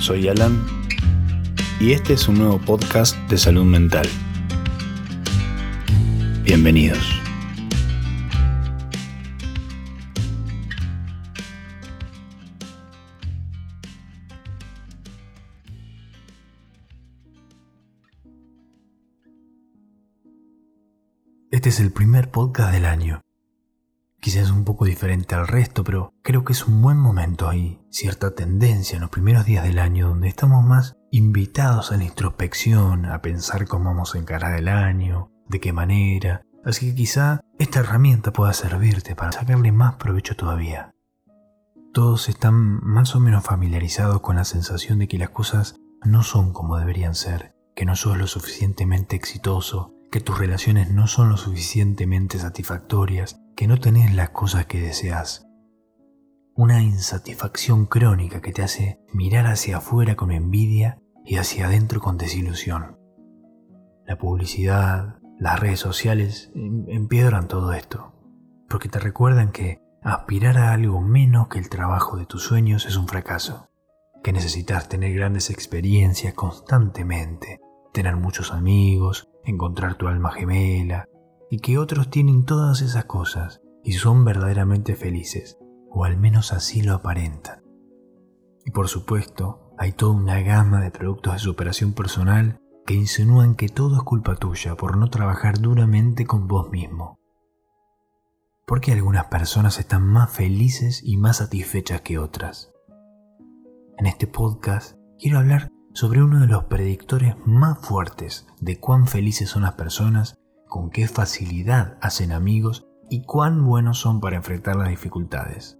soy Alan y este es un nuevo podcast de salud mental. Bienvenidos. Este es el primer podcast del año Quizás un poco diferente al resto, pero creo que es un buen momento ahí, cierta tendencia en los primeros días del año donde estamos más invitados a la introspección, a pensar cómo vamos a encarar el año, de qué manera, así que quizá esta herramienta pueda servirte para sacarle más provecho todavía. Todos están más o menos familiarizados con la sensación de que las cosas no son como deberían ser, que no sos lo suficientemente exitoso, que tus relaciones no son lo suficientemente satisfactorias, que no tenés las cosas que deseas. Una insatisfacción crónica que te hace mirar hacia afuera con envidia y hacia adentro con desilusión. La publicidad, las redes sociales em, empeoran todo esto, porque te recuerdan que aspirar a algo menos que el trabajo de tus sueños es un fracaso, que necesitas tener grandes experiencias constantemente, tener muchos amigos, encontrar tu alma gemela, y que otros tienen todas esas cosas y son verdaderamente felices, o al menos así lo aparentan. Y por supuesto, hay toda una gama de productos de superación personal que insinúan que todo es culpa tuya por no trabajar duramente con vos mismo. Porque algunas personas están más felices y más satisfechas que otras. En este podcast quiero hablar sobre uno de los predictores más fuertes de cuán felices son las personas con qué facilidad hacen amigos y cuán buenos son para enfrentar las dificultades.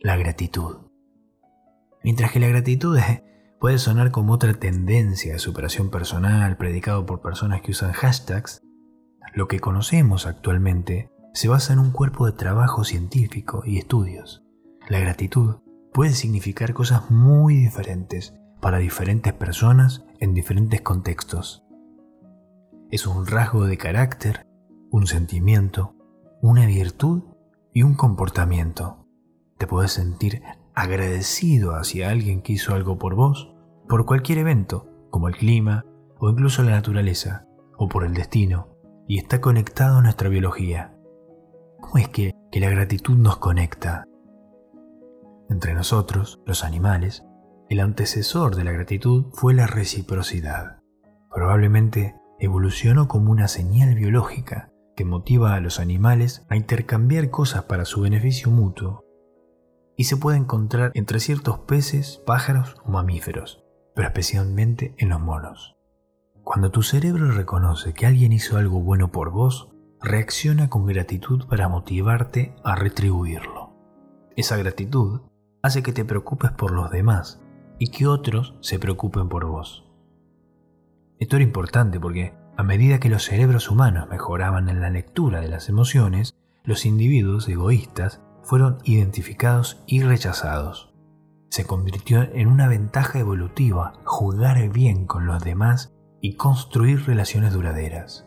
La gratitud. Mientras que la gratitud puede sonar como otra tendencia de superación personal predicado por personas que usan hashtags, lo que conocemos actualmente se basa en un cuerpo de trabajo científico y estudios. La gratitud puede significar cosas muy diferentes para diferentes personas en diferentes contextos. Es un rasgo de carácter, un sentimiento, una virtud y un comportamiento. Te puedes sentir agradecido hacia alguien que hizo algo por vos, por cualquier evento, como el clima o incluso la naturaleza, o por el destino, y está conectado a nuestra biología. ¿Cómo es que, que la gratitud nos conecta? Entre nosotros, los animales, el antecesor de la gratitud fue la reciprocidad. Probablemente evolucionó como una señal biológica que motiva a los animales a intercambiar cosas para su beneficio mutuo. Y se puede encontrar entre ciertos peces, pájaros o mamíferos, pero especialmente en los monos. Cuando tu cerebro reconoce que alguien hizo algo bueno por vos, reacciona con gratitud para motivarte a retribuirlo. Esa gratitud hace que te preocupes por los demás y que otros se preocupen por vos. Esto era importante porque a medida que los cerebros humanos mejoraban en la lectura de las emociones, los individuos egoístas fueron identificados y rechazados. Se convirtió en una ventaja evolutiva jugar bien con los demás y construir relaciones duraderas.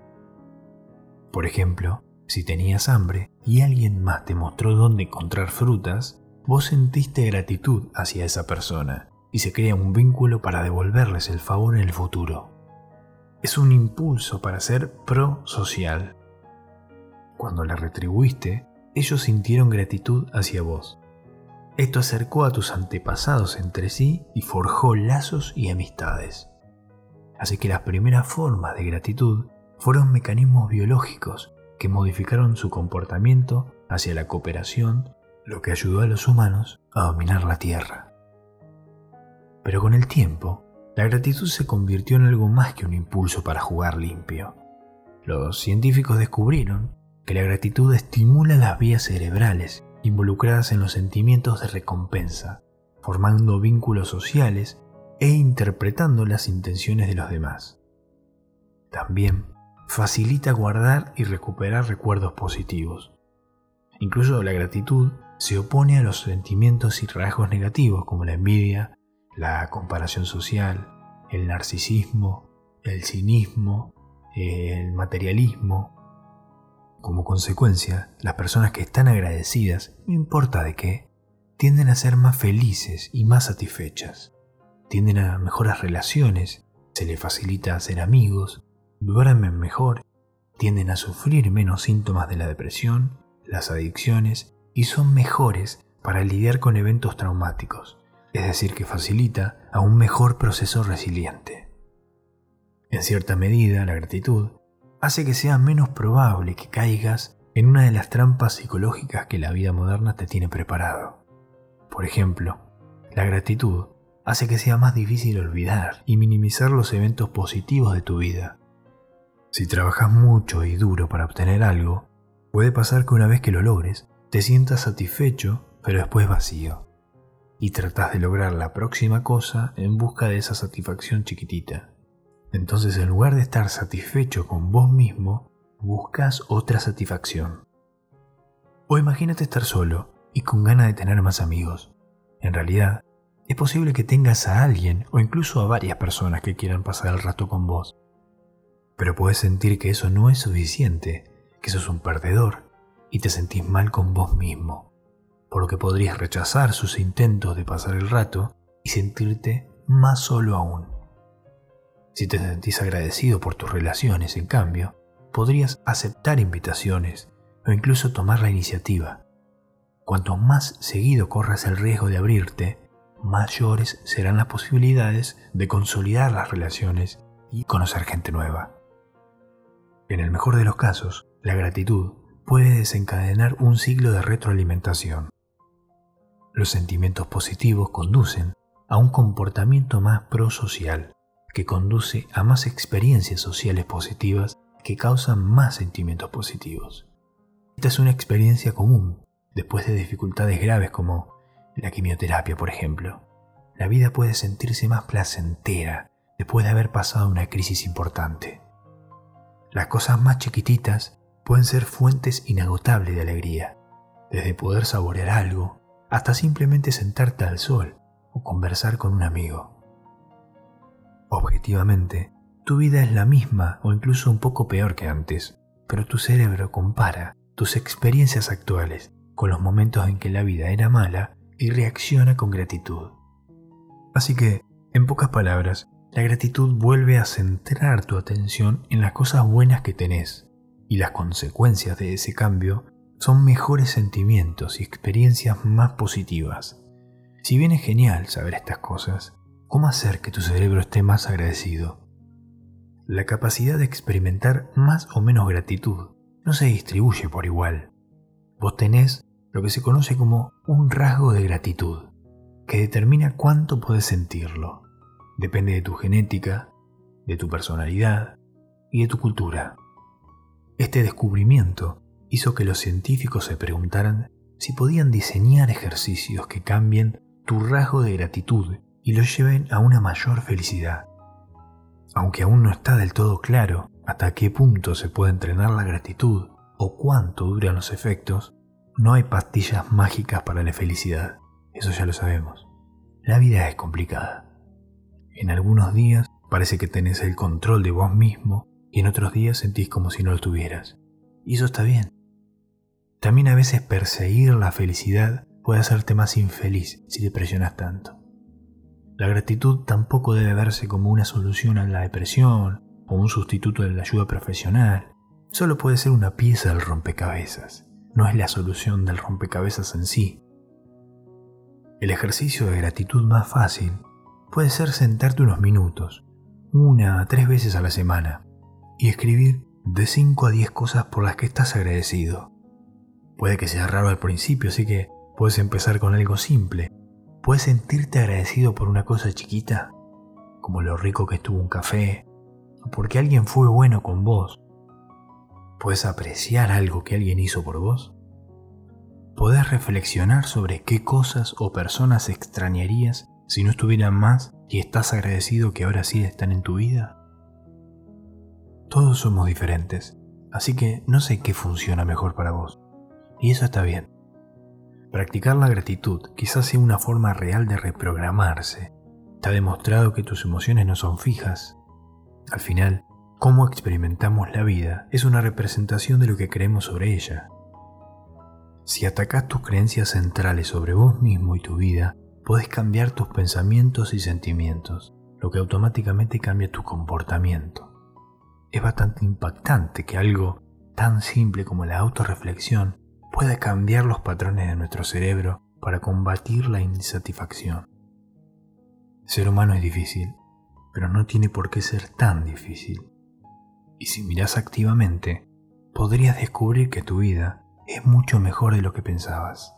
Por ejemplo, si tenías hambre y alguien más te mostró dónde encontrar frutas, vos sentiste gratitud hacia esa persona y se crea un vínculo para devolverles el favor en el futuro es un impulso para ser pro-social. Cuando la retribuiste, ellos sintieron gratitud hacia vos. Esto acercó a tus antepasados entre sí y forjó lazos y amistades. Así que las primeras formas de gratitud fueron mecanismos biológicos que modificaron su comportamiento hacia la cooperación, lo que ayudó a los humanos a dominar la Tierra. Pero con el tiempo, la gratitud se convirtió en algo más que un impulso para jugar limpio. Los científicos descubrieron que la gratitud estimula las vías cerebrales involucradas en los sentimientos de recompensa, formando vínculos sociales e interpretando las intenciones de los demás. También facilita guardar y recuperar recuerdos positivos. Incluso la gratitud se opone a los sentimientos y rasgos negativos como la envidia, la comparación social, el narcisismo, el cinismo, el materialismo. Como consecuencia, las personas que están agradecidas, no importa de qué, tienden a ser más felices y más satisfechas. tienden a mejores relaciones, se les facilita hacer amigos, duermen mejor, tienden a sufrir menos síntomas de la depresión, las adicciones y son mejores para lidiar con eventos traumáticos, es decir, que facilita a un mejor proceso resiliente. En cierta medida, la gratitud hace que sea menos probable que caigas en una de las trampas psicológicas que la vida moderna te tiene preparado. Por ejemplo, la gratitud hace que sea más difícil olvidar y minimizar los eventos positivos de tu vida. Si trabajas mucho y duro para obtener algo, puede pasar que una vez que lo logres, te sientas satisfecho, pero después vacío, y tratas de lograr la próxima cosa en busca de esa satisfacción chiquitita. Entonces en lugar de estar satisfecho con vos mismo, buscas otra satisfacción. O imagínate estar solo y con ganas de tener más amigos. En realidad, es posible que tengas a alguien o incluso a varias personas que quieran pasar el rato con vos. Pero puedes sentir que eso no es suficiente, que sos un perdedor y te sentís mal con vos mismo, por lo que podrías rechazar sus intentos de pasar el rato y sentirte más solo aún. Si te sentís agradecido por tus relaciones, en cambio, podrías aceptar invitaciones o incluso tomar la iniciativa. Cuanto más seguido corras el riesgo de abrirte, mayores serán las posibilidades de consolidar las relaciones y conocer gente nueva. En el mejor de los casos, la gratitud puede desencadenar un ciclo de retroalimentación. Los sentimientos positivos conducen a un comportamiento más prosocial, que conduce a más experiencias sociales positivas que causan más sentimientos positivos. Esta es una experiencia común después de dificultades graves como la quimioterapia, por ejemplo. La vida puede sentirse más placentera después de haber pasado una crisis importante. Las cosas más chiquititas pueden ser fuentes inagotables de alegría, desde poder saborear algo hasta simplemente sentarte al sol o conversar con un amigo. Objetivamente, tu vida es la misma o incluso un poco peor que antes, pero tu cerebro compara tus experiencias actuales con los momentos en que la vida era mala y reacciona con gratitud. Así que, en pocas palabras, la gratitud vuelve a centrar tu atención en las cosas buenas que tenés, y las consecuencias de ese cambio son mejores sentimientos y experiencias más positivas. Si bien es genial saber estas cosas, ¿Cómo hacer que tu cerebro esté más agradecido? La capacidad de experimentar más o menos gratitud no se distribuye por igual. Vos tenés lo que se conoce como un rasgo de gratitud, que determina cuánto puedes sentirlo. Depende de tu genética, de tu personalidad y de tu cultura. Este descubrimiento hizo que los científicos se preguntaran si podían diseñar ejercicios que cambien tu rasgo de gratitud y lo lleven a una mayor felicidad. Aunque aún no está del todo claro hasta qué punto se puede entrenar la gratitud o cuánto duran los efectos, no hay pastillas mágicas para la felicidad, eso ya lo sabemos. La vida es complicada. En algunos días parece que tenés el control de vos mismo y en otros días sentís como si no lo tuvieras. Y eso está bien. También a veces perseguir la felicidad puede hacerte más infeliz si te presionas tanto. La gratitud tampoco debe verse como una solución a la depresión o un sustituto de la ayuda profesional. Solo puede ser una pieza del rompecabezas. No es la solución del rompecabezas en sí. El ejercicio de gratitud más fácil puede ser sentarte unos minutos, una a tres veces a la semana, y escribir de 5 a 10 cosas por las que estás agradecido. Puede que sea raro al principio, así que puedes empezar con algo simple, ¿Puedes sentirte agradecido por una cosa chiquita? Como lo rico que estuvo un café, o porque alguien fue bueno con vos. ¿Puedes apreciar algo que alguien hizo por vos? ¿Podés reflexionar sobre qué cosas o personas extrañarías si no estuvieran más y estás agradecido que ahora sí están en tu vida? Todos somos diferentes, así que no sé qué funciona mejor para vos. Y eso está bien. Practicar la gratitud quizás sea una forma real de reprogramarse. Está demostrado que tus emociones no son fijas. Al final, cómo experimentamos la vida es una representación de lo que creemos sobre ella. Si atacas tus creencias centrales sobre vos mismo y tu vida, podés cambiar tus pensamientos y sentimientos, lo que automáticamente cambia tu comportamiento. Es bastante impactante que algo tan simple como la autorreflexión pueda cambiar los patrones de nuestro cerebro para combatir la insatisfacción. Ser humano es difícil, pero no tiene por qué ser tan difícil. Y si miras activamente, podrías descubrir que tu vida es mucho mejor de lo que pensabas.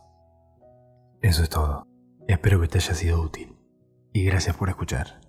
Eso es todo. Espero que te haya sido útil y gracias por escuchar.